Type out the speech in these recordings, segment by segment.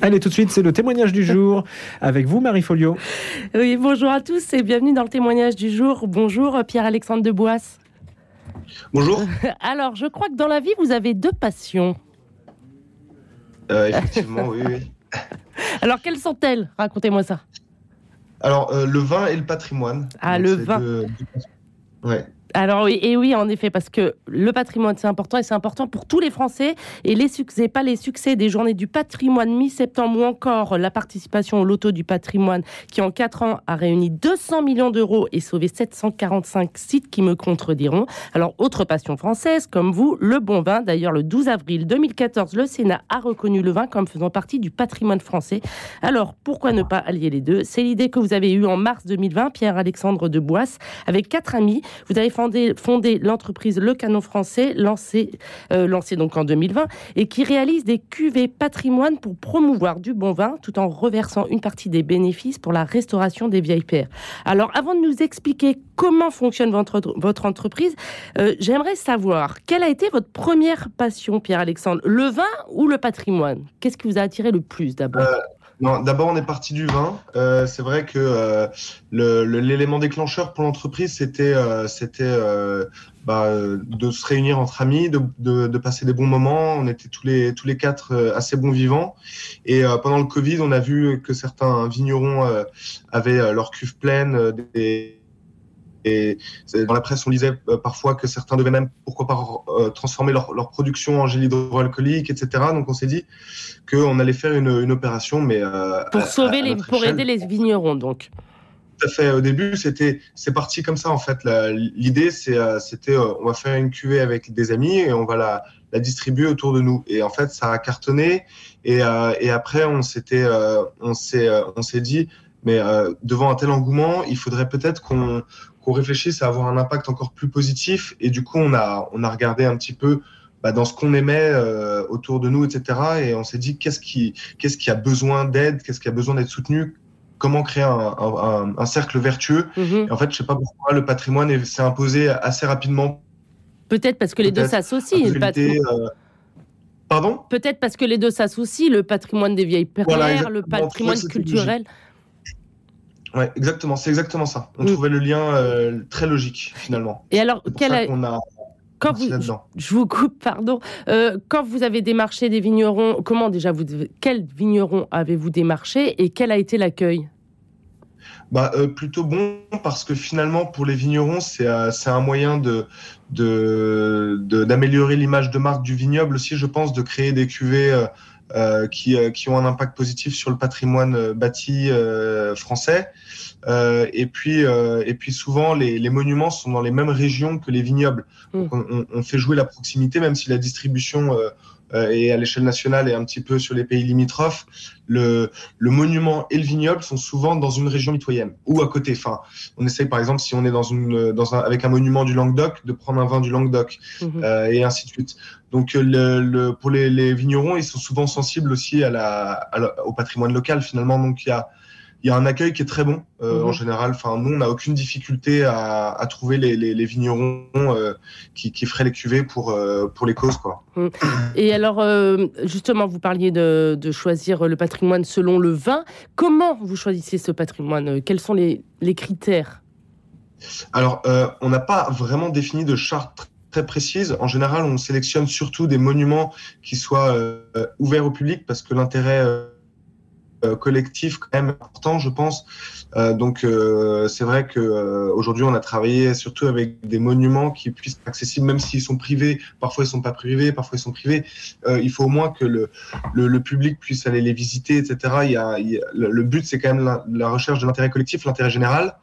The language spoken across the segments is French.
Allez, tout de suite, c'est le témoignage du jour avec vous, Marie Folio. Oui, bonjour à tous et bienvenue dans le témoignage du jour. Bonjour, Pierre-Alexandre de Boisse. Bonjour. Alors, je crois que dans la vie, vous avez deux passions. Euh, effectivement, oui, oui. Alors, quelles sont-elles? Racontez-moi ça. Alors, euh, le vin et le patrimoine. Ah, Donc, le vin. deux- deux- Ouais. Alors oui, et oui, en effet, parce que le patrimoine, c'est important et c'est important pour tous les Français. Et les succès, pas les succès des journées du patrimoine mi-septembre ou encore la participation au loto du patrimoine qui, en quatre ans, a réuni 200 millions d'euros et sauvé 745 sites qui me contrediront. Alors, autre passion française, comme vous, le bon vin. D'ailleurs, le 12 avril 2014, le Sénat a reconnu le vin comme faisant partie du patrimoine français. Alors, pourquoi ne pas allier les deux? C'est l'idée que vous avez eue en mars 2020, Pierre-Alexandre de Boisse, avec quatre amis. Vous avez fondé, l'entreprise Le Canon Français, lancée, euh, lancée donc en 2020, et qui réalise des cuvées patrimoine pour promouvoir du bon vin, tout en reversant une partie des bénéfices pour la restauration des vieilles pierres. Alors, avant de nous expliquer comment fonctionne votre, votre entreprise, euh, j'aimerais savoir quelle a été votre première passion, Pierre-Alexandre, le vin ou le patrimoine? Qu'est-ce qui vous a attiré le plus d'abord? Euh, Non, d'abord, on est parti du vin. Euh, c'est vrai que euh, l'élément déclencheur pour l'entreprise, c'était euh, c'était euh, bah, de se réunir entre amis, de, de, de passer des bons moments. On était tous les tous les quatre euh, assez bons vivants. Et euh, pendant le Covid, on a vu que certains vignerons avaient leur cuve pleine. des, et dans la presse, on lisait euh, parfois que certains devaient même, pourquoi pas, euh, transformer leur, leur production en gel hydroalcoolique, etc. Donc on s'est dit qu'on allait faire une, une opération, mais euh, Pour sauver à les, pour échelle. aider les vignerons, donc. Tout à fait. Au début, c'était, c'est parti comme ça en fait. L'idée, c'était, on va faire une cuvée avec des amis et on va la, la distribuer autour de nous. Et en fait, ça a cartonné. Et, euh, et après, on s'était, euh, on s'est, on s'est dit, mais euh, devant un tel engouement, il faudrait peut-être qu'on, qu'on réfléchisse à avoir un impact encore plus positif. Et du coup, on a, on a regardé un petit peu. bah, dans ce qu'on aimait euh, autour de nous, etc. Et on s'est dit qu'est-ce qui, qu'est-ce qui a besoin d'aide, qu'est-ce qui a besoin d'être soutenu, comment créer un, un, un- un cercle vertueux? Mhm. Et en fait, je sais pas pourquoi le patrimoine est- s'est imposé assez rapidement. Peut-être parce que les deux s'associent. le euh, Pardon? Peut-être parce que les deux s'associent, le patrimoine des vieilles pierres, Voilà, le patrimoine culturel. Ouais, exactement. C'est exactement ça. On Mm. trouvait le lien euh, très logique finalement. Et alors, quel a- a quand vous, je vous coupe, pardon. Euh, quand vous avez démarché des vignerons, comment déjà vous, quels vignerons avez-vous démarché et quel a été l'accueil? Bah, euh, plutôt bon parce que finalement pour les vignerons c'est euh, un moyen de de de- d'améliorer l'image de marque du vignoble aussi je pense de créer des cuvées qui euh, qui ont un impact positif sur le patrimoine euh, bâti euh, français. Euh, et puis euh, et puis souvent les, les monuments sont dans les mêmes régions que les vignobles. Donc, on, on- on fait jouer la proximité même si la distribution euh, est à l'échelle nationale et un petit peu sur les pays limitrophes le le monument et le vignoble sont souvent dans une région mitoyenne ou à côté. Enfin, on essaye par exemple si on est dans une dans un avec un monument du Languedoc de prendre un vin du Languedoc Mhm. euh, et ainsi de suite. Donc euh, le, le- pour les, les vignerons, ils sont souvent sensibles aussi à la, à la- au patrimoine local finalement. Donc il y a il y a un accueil qui est très bon euh, Mhm. en général. Enfin, nous, on n'a aucune difficulté à, à trouver les, les, les vignerons euh, qui, qui feraient les cuvées pour, euh, pour les causes. Quoi. Et alors, justement, vous parliez de, de choisir le patrimoine selon le vin. Comment vous choisissez ce patrimoine? Quels sont les, les critères? Alors, on n'a pas vraiment défini de charte tr- très précise. En général, on sélectionne surtout des monuments qui soient euh, ouverts au public parce que l'intérêt euh, collectif quand même important, je pense. Euh, donc, euh, c'est vrai que euh, aujourd'hui, on a travaillé surtout avec des monuments qui puissent être accessibles, même s'ils sont privés. Parfois, ils sont pas privés, parfois ils sont privés. Euh, il faut au moins que le, le, le public puisse aller les visiter, etc. Il y a, il y a- le, but, c'est quand même la, la recherche de l'intérêt collectif, l'intérêt général.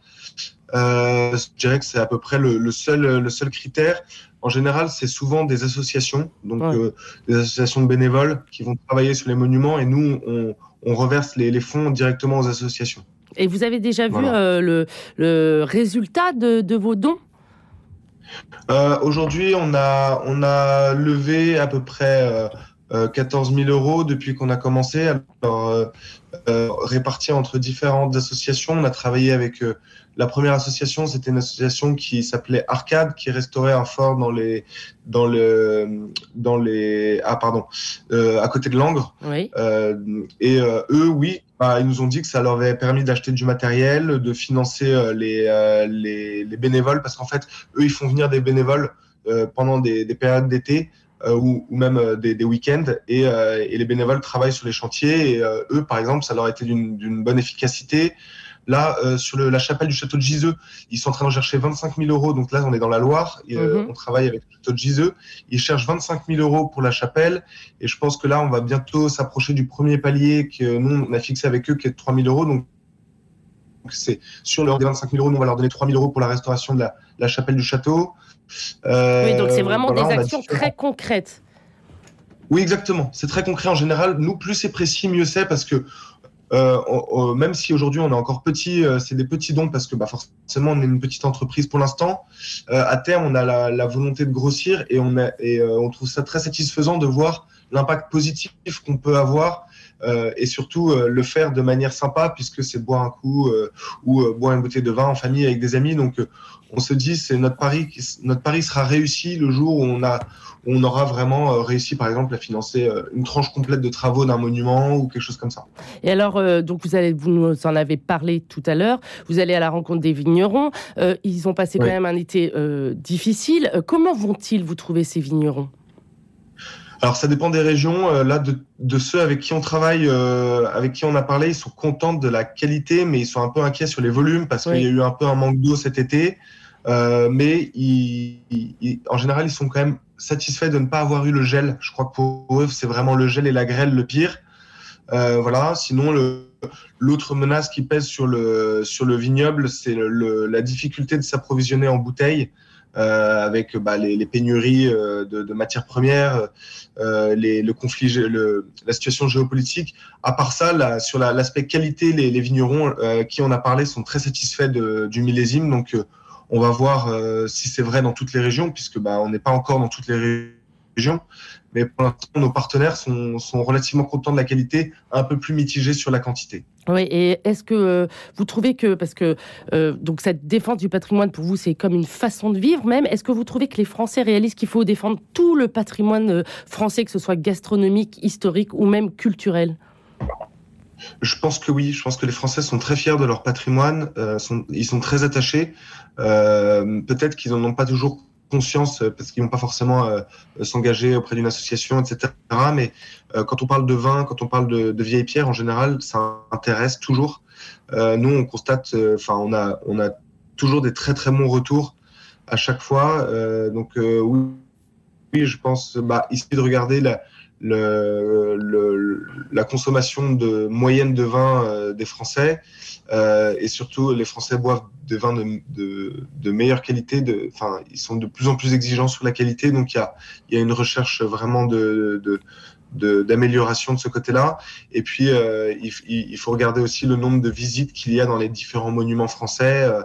Euh, je dirais que c'est à peu près le, le seul, le seul critère. En général, c'est souvent des associations, donc Ouais. euh, des associations de bénévoles qui vont travailler sur les monuments et nous, on, on reverse les, les fonds directement aux associations. Et vous avez déjà vu euh, le, le résultat de, de vos dons? Euh, Aujourd'hui, on a, on a levé à peu près euh, 14 000 euros depuis qu'on a commencé. Alors, répartis entre différentes associations. On a travaillé avec la première association, c'était une association qui s'appelait Arcade, qui restaurait un fort dans les, dans le, dans les, ah pardon, euh, à côté de Langres. Oui. Euh, et euh, eux, oui, bah, ils nous ont dit que ça leur avait permis d'acheter du matériel, de financer euh, les, euh, les, les, bénévoles, parce qu'en fait, eux, ils font venir des bénévoles pendant des, des périodes d'été. Ou, ou, même des, des week-ends et, et, les bénévoles travaillent sur les chantiers et eux par exemple ça leur a été d'une bonne efficacité Là, euh, sur le, la chapelle du château de Giseux, ils sont en train de chercher 25 000 euros. Donc là, on est dans la Loire. Et, euh, mhm. On travaille avec le château de Giseux. Ils cherchent 25 000 euros pour la chapelle. Et je pense que là, on va bientôt s'approcher du premier palier que nous, on a fixé avec eux, qui est de 3 000 euros. Donc, c'est sur leur des 25 000 euros, nous, on va leur donner 3 000 euros pour la restauration de la, la chapelle du château. Euh, oui, donc c'est vraiment des actions très concrètes. Oui, exactement. C'est très concret en général. Nous, plus c'est précis, mieux c'est parce que euh, même si aujourd'hui on est encore petit, euh, c'est des petits dons parce que bah, forcément on est une petite entreprise pour l'instant. Euh, à terme, on a la, la, volonté de grossir et on, a, et, euh, on trouve ça très satisfaisant de voir l'impact positif qu'on peut avoir euh, et surtout le faire de manière sympa puisque c'est boire un coup ou boire une bouteille de vin en famille avec des amis. Donc on se dit c'est notre pari, notre pari sera réussi le jour où on a on aura vraiment euh, réussi, par exemple, à financer euh, une tranche complète de travaux d'un monument ou quelque chose comme ça. Et alors, euh, donc vous allez, vous nous en avez parlé tout à l'heure. Vous allez à la rencontre des vignerons. ils ont passé quand même un été difficile. comment vont-ils vous trouver ces vignerons? Alors ça dépend des régions. là, de, ceux avec qui on travaille, avec qui on a parlé, ils sont contents de la qualité, mais ils sont un peu inquiets sur les volumes parce qu'il y a eu un peu un manque d'eau cet été. mais en général, ils sont quand même satisfait de ne pas avoir eu le gel. Je crois que pour eux, c'est vraiment le gel et la grêle le pire. Euh, voilà. Sinon, l'autre menace qui pèse sur le, sur le vignoble, c'est la difficulté de s'approvisionner en bouteilles. Euh, avec bah, les, les, pénuries euh, de, de, matières premières, euh, les, le conflit, le, la situation géopolitique. À part ça, là, sur l'aspect qualité, les, les vignerons qui on a parlé sont très satisfaits de, du millésime. Donc, on va voir euh, si c'est vrai dans toutes les régions, puisque bah, on n'est pas encore dans toutes les régions. Mais pour l'instant, nos partenaires sont, sont, relativement contents de la qualité, un peu plus mitigés sur la quantité. Oui, et est-ce que euh, vous trouvez que, parce que euh, donc cette défense du patrimoine pour vous, c'est comme une façon de vivre même, est-ce que vous trouvez que les Français réalisent qu'il faut défendre tout le patrimoine français, que ce soit gastronomique, historique ou même culturel? Je pense que oui. Je pense que les Français sont très fiers de leur patrimoine. Euh, ils sont très attachés. Euh, Peut-être qu'ils n'en ont pas toujours conscience euh, parce qu'ils vont pas forcément euh, s'engager auprès d'une association, etc. Mais euh, quand on parle de vin, quand on parle de, de vieilles pierres, en général, ça intéresse toujours. Euh, nous, on constate, enfin, on a, on a toujours des très très bons retours à chaque fois. donc oui, oui, je pense, bah, ici de regarder la, le, le, la consommation de moyenne de vin euh, des Français euh, et surtout les Français boivent des vins de, de, de meilleure qualité. Enfin, ils sont de plus en plus exigeants sur la qualité, donc il y a, y a une recherche vraiment de d'amélioration de, ce côté-là. Et puis, euh, il, il, faut regarder aussi le nombre de visites qu'il y a dans les différents monuments français. Euh,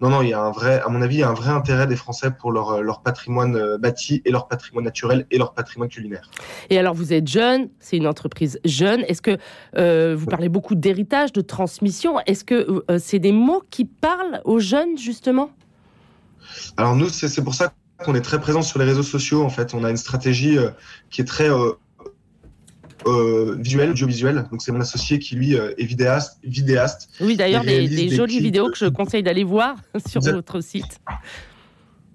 non, non, il y a un vrai, à mon avis, il y a un vrai intérêt des Français pour leur, leur patrimoine euh, bâti et leur patrimoine naturel et leur patrimoine culinaire. Et alors, vous êtes jeune, c'est une entreprise jeune. Est-ce que euh, vous parlez beaucoup d'héritage, de transmission Est-ce que euh, c'est des mots qui parlent aux jeunes, justement? Alors, nous, c'est pour ça qu'on est très présent sur les réseaux sociaux. En fait, on a une stratégie qui est très euh, visuel, audiovisuel. Donc c'est mon associé qui lui euh, est vidéaste. vidéaste oui, d'ailleurs des, des, jolies vidéos que je conseille d'aller voir sur votre site.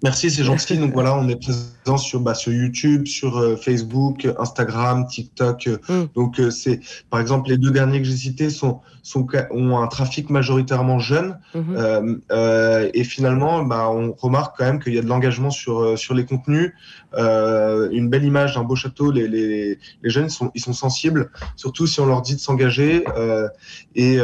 Merci, c'est gentil. Donc voilà, on est présent sur, bah, sur YouTube, sur euh, Facebook, Instagram, TikTok. Mm. Donc euh, c'est, par exemple, les deux derniers que j'ai cités sont, sont ont un trafic majoritairement jeune. Mm-hmm. euh, et finalement, bah, on remarque quand même qu'il y a de l'engagement sur sur les contenus, une belle image d'un beau château. Les, les, les jeunes sont ils sont sensibles, surtout si on leur dit de s'engager. et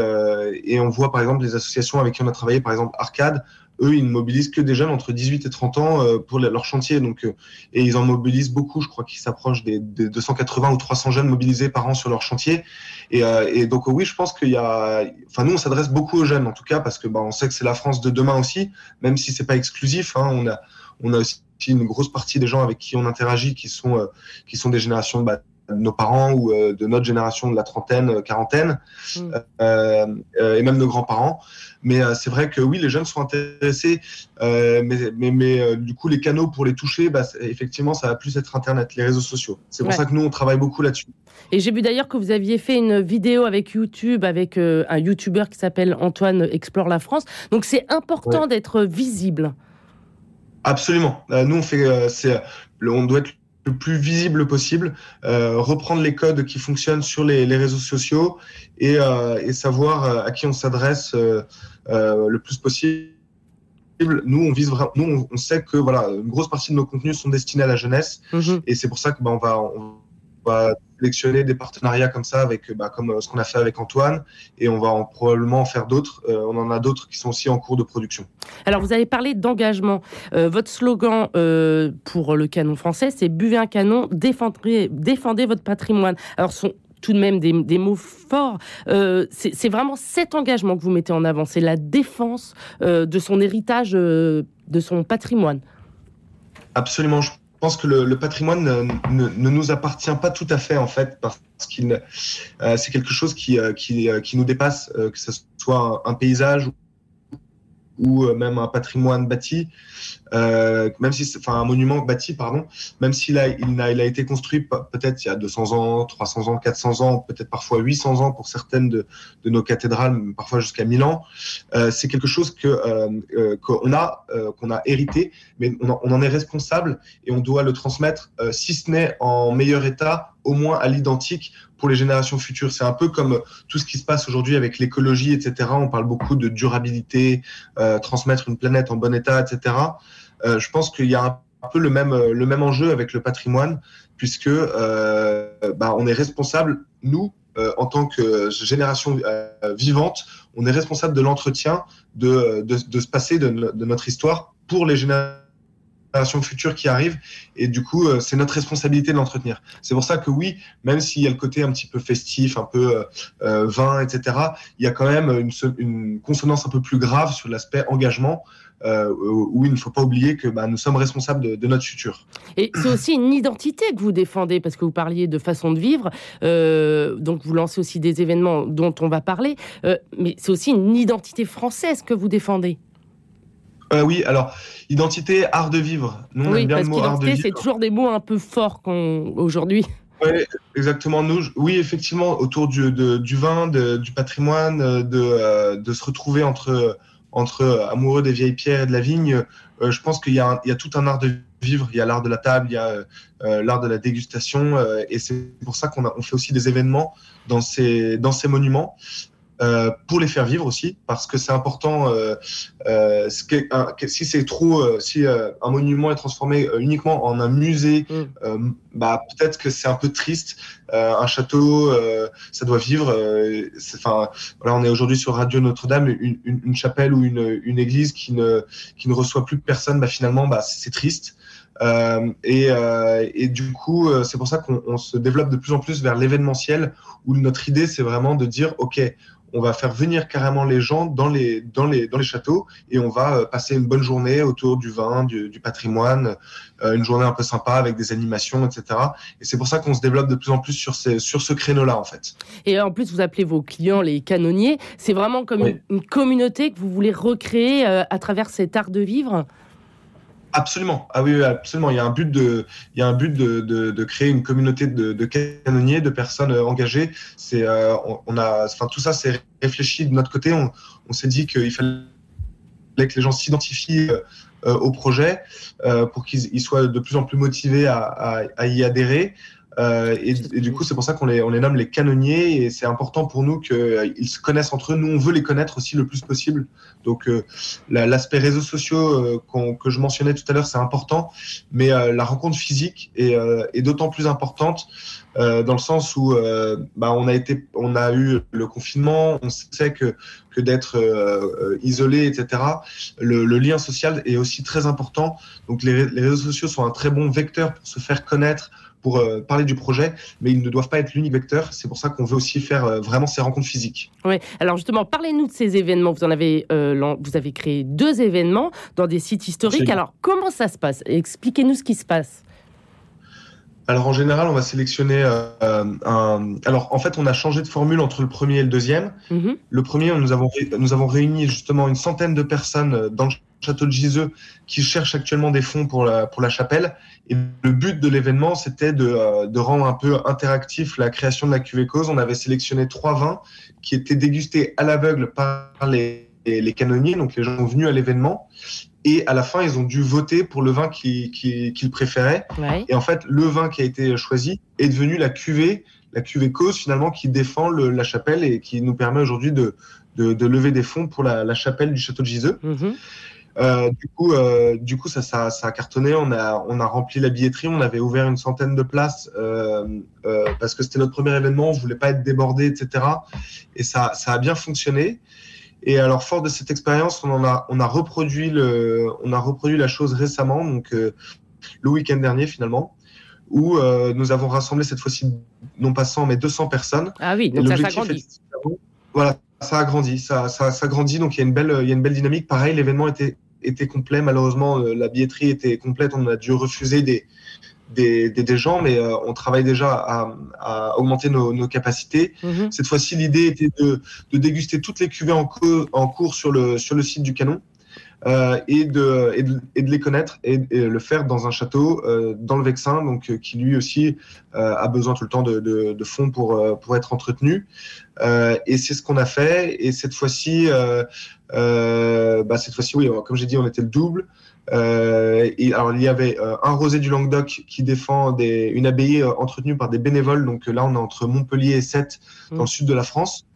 et on voit par exemple des associations avec qui on a travaillé, par exemple Arcade eux, ils ne mobilisent que des jeunes entre 18 et 30 ans euh, pour leur chantier. Donc, euh, et ils en mobilisent beaucoup. Je crois qu'ils s'approchent des, des, 280 ou 300 jeunes mobilisés par an sur leur chantier. Et, euh, et donc, oui, je pense qu'il y a. Enfin, nous, on s'adresse beaucoup aux jeunes, en tout cas, parce que bah, on sait que c'est la France de demain aussi, même si c'est pas exclusif. Hein, on a, on a aussi une grosse partie des gens avec qui on interagit qui sont, qui sont des générations bah, nos parents ou de notre génération de la trentaine, quarantaine, mm. et même nos grands-parents. Mais c'est vrai que oui, les jeunes sont intéressés, mais, mais, du coup, les canaux pour les toucher, bah, effectivement, ça va plus être Internet, les réseaux sociaux. C'est pour ça que nous, on travaille beaucoup là-dessus. Et j'ai vu d'ailleurs que vous aviez fait une vidéo avec YouTube, avec un YouTuber qui s'appelle Antoine Explore la France. Donc c'est important d'être visible. Absolument. nous, on fait, c'est, on doit être le plus visible possible, euh, reprendre les codes qui fonctionnent sur les, réseaux sociaux et, euh, savoir euh, à qui on s'adresse le plus possible. Nous, on vise vraiment, nous, on, sait que voilà, une grosse partie de nos contenus sont destinés à la jeunesse, mhm. et c'est pour ça que bah, on va, on va sélectionner des partenariats comme ça, avec, bah, comme euh, ce qu'on a fait avec Antoine, et on va en, probablement en faire d'autres. Euh, on en a d'autres qui sont aussi en cours de production. Alors, vous avez parlé d'engagement. Euh, votre slogan pour le canon français, c'est Buvez un canon, défendez, défendez votre patrimoine. Alors, ce sont tout de même des, des mots forts. c'est vraiment cet engagement que vous mettez en avant, c'est la défense de son héritage, de son patrimoine. Absolument. Je je pense que le, patrimoine ne, nous appartient pas tout à fait en fait parce qu'il euh, c'est quelque chose qui, euh, qui, euh, qui, nous dépasse, que ce soit un, paysage ou même un patrimoine bâti, même si enfin un monument bâti pardon, même s'il a il a, il a été construit peut-être il y a 200 ans, 300 ans, 400 ans, peut-être parfois 800 ans pour certaines de, de nos cathédrales, parfois jusqu'à 1000 ans, c'est quelque chose que qu'on a qu'on a hérité, mais on en, est responsable et on doit le transmettre, si ce n'est en meilleur état, au moins à l'identique pour les générations futures. C'est un peu comme tout ce qui se passe aujourd'hui avec l'écologie, etc. On parle beaucoup de durabilité, euh, transmettre une planète en bon état, etc. Euh, je pense qu'il y a un peu le même, le même enjeu avec le patrimoine, puisque euh, bah, on est responsable, nous, en tant que génération vivante, on est responsable de l'entretien de, de, de, ce passé de notre histoire pour les générations futures qui arrivent. Et du coup, euh, c'est notre responsabilité de l'entretenir. C'est pour ça que oui, même s'il y a le côté un petit peu festif, un peu euh, euh, vin, etc., il y a quand même une, consonance un peu plus grave sur l'aspect engagement. où il ne faut pas oublier que bah, nous sommes responsables de, notre futur. Et c'est aussi une identité que vous défendez, parce que vous parliez de façon de vivre, donc vous lancez aussi des événements dont on va parler, mais c'est aussi une identité française que vous défendez. Euh, oui, alors, identité, art de vivre. Nous, oui, parce qu'identité, c'est toujours des mots un peu forts aujourd'hui. Oui, exactement. Nous, oui, effectivement, autour du, du vin, du patrimoine, de, euh, de, se retrouver entre, entre amoureux des vieilles pierres et de la vigne, euh, je pense qu'il y, y, a tout un art de vivre. Il y a l'art de la table, il y a l'art de la dégustation, et c'est pour ça qu'on on fait aussi des événements dans ces, dans ces monuments. Euh, pour les faire vivre aussi, parce que c'est important. Euh, euh, si c'est trop, si un monument est transformé uniquement en un musée, mm. bah peut-être que c'est un peu triste. un château, ça doit vivre. Enfin, voilà, on est aujourd'hui sur Radio Notre-Dame, une, une, une, chapelle ou une, une, église qui ne qui ne reçoit plus personne. Bah finalement, bah c'est triste. Euh, et, euh, et, du coup, c'est pour ça qu'on se développe de plus en plus vers l'événementiel, où notre idée, c'est vraiment de dire, OK, on va faire venir carrément les gens dans les, dans les, dans les châteaux et on va euh, passer une bonne journée autour du vin, du, patrimoine, euh, une journée un peu sympa avec des animations, etc. Et c'est pour ça qu'on se développe de plus en plus sur, ces, sur ce créneau-là, en fait. Et en plus, vous appelez vos clients les canonniers. C'est vraiment comme une, communauté que vous voulez recréer euh, à travers cet art de vivre? Absolument. Ah oui, absolument. Il y a un but de, il y a un but de, de, créer une communauté de, de, canonniers, de personnes euh, engagées. C'est, euh, on, a, enfin, tout ça, c'est réfléchi de notre côté. On, s'est dit qu'il fallait que les gens s'identifient euh, au projet pour qu'ils soient de plus en plus motivés à, à, à y adhérer. Euh, et, du coup, c'est pour ça qu'on les, on les nomme les canonniers et c'est important pour nous qu'ils euh, se connaissent entre eux. Nous, on veut les connaître aussi le plus possible. Donc, euh, l'aspect réseaux sociaux que je mentionnais tout à l'heure, c'est important, mais la rencontre physique est, est d'autant plus importante dans le sens où bah, on a été, on a eu le confinement, on sait que que d'être isolé, etc. Le, le, lien social est aussi très important. Donc, les, les réseaux sociaux sont un très bon vecteur pour se faire connaître pour euh, parler du projet, mais ils ne doivent pas être l'unique vecteur. C'est pour ça qu'on veut aussi faire euh, vraiment ces rencontres physiques. Oui, alors justement, parlez-nous de ces événements. Vous en avez, euh, vous avez créé deux événements dans des sites historiques. Alors, comment ça se passe? Expliquez-nous ce qui se passe. Alors en général, on va sélectionner euh, un. Alors en fait, on a changé de formule entre le premier et le deuxième. Mhm. Le premier, nous avons, nous avons réuni justement une centaine de personnes euh, dans le château de Giseux qui cherchent actuellement des fonds pour la, pour la chapelle. Et le but de l'événement, c'était de, euh, de rendre un peu interactif la création de la cuvée cause. On avait sélectionné trois vins qui étaient dégustés à l'aveugle par les, les canonniers, donc les gens venus à l'événement. Et à la fin, ils ont dû voter pour le vin qu'ils qui, qu'ils préféraient. Ouais. Et en fait, le vin qui a été choisi est devenu la cuvée, la cuvée cause finalement qui défend le- la chapelle et qui nous permet aujourd'hui de, de, de lever des fonds pour la, la chapelle du château de Giseux. Mhm. Euh, du coup, euh, du coup, ça, ça, ça a cartonné. On a, on a rempli la billetterie. On avait ouvert une centaine de places euh, euh, parce que c'était notre premier événement. On voulait pas être débordé, etc. Et ça, ça a bien fonctionné. Et alors, fort de cette expérience, on en a, on a reproduit le, on a reproduit la chose récemment, donc euh, le week-end dernier finalement, où euh, nous avons rassemblé cette fois-ci non pas 100 mais 200 personnes. Ah oui, donc ça s'agrandit. Voilà, ça a grandi, ça, ça, ça grandit, donc il y a une belle, il y a une belle dynamique. Pareil, l'événement était, était complet. Malheureusement, euh, la billetterie était complète. On a dû refuser des, des, des, des gens, mais euh, on travaille déjà à, à augmenter nos, nos capacités. Mhm. Cette fois-ci, l'idée était de, de déguster toutes les cuvées en, co- en cours sur le, sur le site du canon. Euh, et, de, et, de, et de les connaître et, et le faire dans un château euh, dans le Vexin, donc euh, qui lui aussi a besoin tout le temps de, de, de fonds pour, pour être entretenu. Et c'est ce qu'on a fait. Et cette fois-ci, bah, cette fois-ci, oui, comme j'ai dit, on était le double. Et alors il y avait un rosé du Languedoc qui défend des, une abbaye entretenue par des bénévoles. Donc là, on est entre Montpellier et Sète, dans le sud de la France.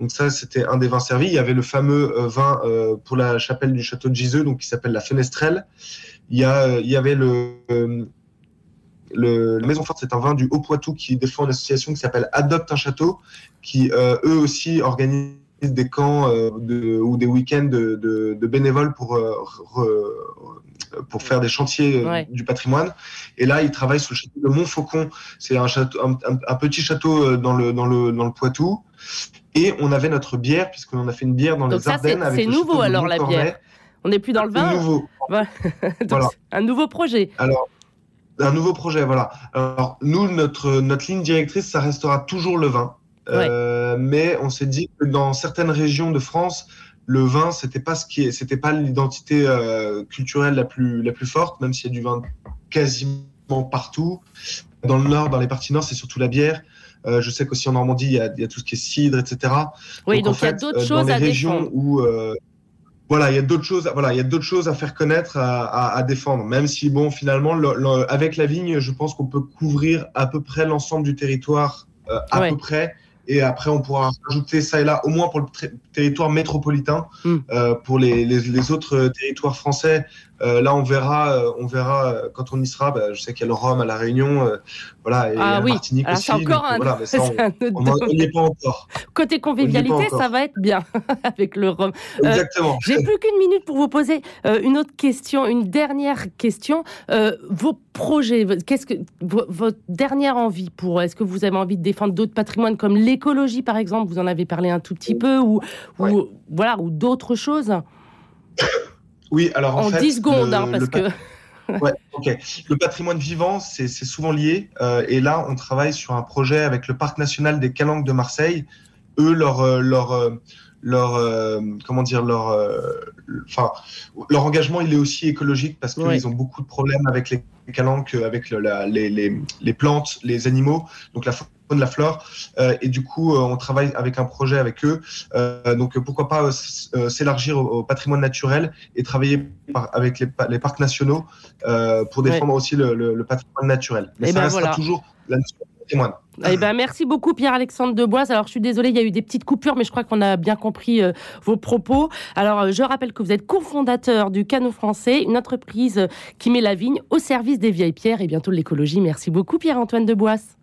Donc ça, c'était un des vins servis. Il y avait le fameux euh, vin euh, pour la chapelle du château de Giseux, donc qui s'appelle la Fenestrelle. Il y, euh, avait le, la Maison Forte, c'est un vin du Haut-Poitou qui défend une association qui s'appelle Adopte un château, qui eux aussi organisent des camps euh, de, ou des week-ends de, de, de bénévoles pour, euh, re- pour faire des chantiers euh, Ouais. du patrimoine. Et là, ils travaillent sur le château de Montfaucon. C'est un, petit château dans le, dans, le, dans le Poitou. Et on avait notre bière, puisqu'on a fait une bière dans Donc les ça, c'est- Ardennes. nouveau, alors, la bière. On n'est plus dans le vin. Nouveau. Donc, Voilà. Un nouveau projet. Alors, un nouveau projet, voilà. Alors, nous, notre, notre ligne directrice, ça restera toujours le vin. Euh, mais on s'est dit que dans certaines régions de France, le vin, c'était pas ce qui est, c'était pas l'identité euh, culturelle la plus, la plus forte, même s'il y a du vin quasiment partout. Dans le nord, dans les parties nord, c'est surtout la bière. Euh, je sais qu'aussi en Normandie, il y, a, il y a tout ce qui est cidre, etc. Oui, donc, il y a d'autres choses dans les à régions défendre. où euh, voilà, il y a d'autres choses. Voilà, il y a d'autres choses à faire connaître, à, à, à défendre. Même si bon, finalement, le, le- avec la vigne, je pense qu'on peut couvrir à peu près l'ensemble du territoire, à Ouais. peu près. Et après, on pourra rajouter ça et là, au moins pour le territoire métropolitain. Mm. Euh, pour les, les, les autres euh, territoires français, euh, là, on verra, euh, on verra euh, quand on y sera. Bah, je sais qu'il y a le Rhum à la Réunion, euh, voilà, et Ah oui. Martinique Alors, aussi. c'est encore donc, un, voilà, mais ça, on n'y est pas encore. Côté convivialité, encore. ça va être bien avec le rhum. Euh, Exactement. J'ai plus qu'une minute pour vous poser une autre question, une dernière question. Vos projets, qu'est-ce que vo- votre dernière envie pour Est-ce que vous avez envie de défendre d'autres patrimoines comme l'écologie, par exemple? Vous en avez parlé un tout petit peu, ou, ou Ouais. voilà, ou d'autres choses? Oui, alors en, En, fait, 10 secondes, le- hein, parce le que Ouais, ok. Le patrimoine vivant, c'est souvent lié. Euh, et là, on travaille sur un projet avec le Parc national des Calanques de Marseille. Eux, leur, euh, leur, euh, leur, euh, comment dire, leur, euh, enfin, leur engagement, il est aussi écologique parce qu'ils Ouais. ont beaucoup de problèmes avec les calanques, avec le- la- les, les, les plantes, les animaux, donc la faune, la flore. Euh, et du coup, euh, on travaille avec un projet avec eux. Euh, donc, euh, pourquoi pas euh, euh, s'élargir au, au patrimoine naturel et travailler par- avec les, pa- les parcs nationaux euh, pour Ouais. défendre aussi le, le- le patrimoine naturel. Mais Eh ça ben voilà. toujours la notion de patrimoine. Eh ben, merci beaucoup Pierre-Alexandre Deboise. Alors je suis désolée, il y a eu des petites coupures, mais je crois qu'on a bien compris euh, vos propos. Alors euh, je rappelle que vous êtes cofondateur du Canot Français, une entreprise euh, qui met la vigne au service des vieilles pierres et bientôt de l'écologie. Merci beaucoup Pierre-Antoine Deboise.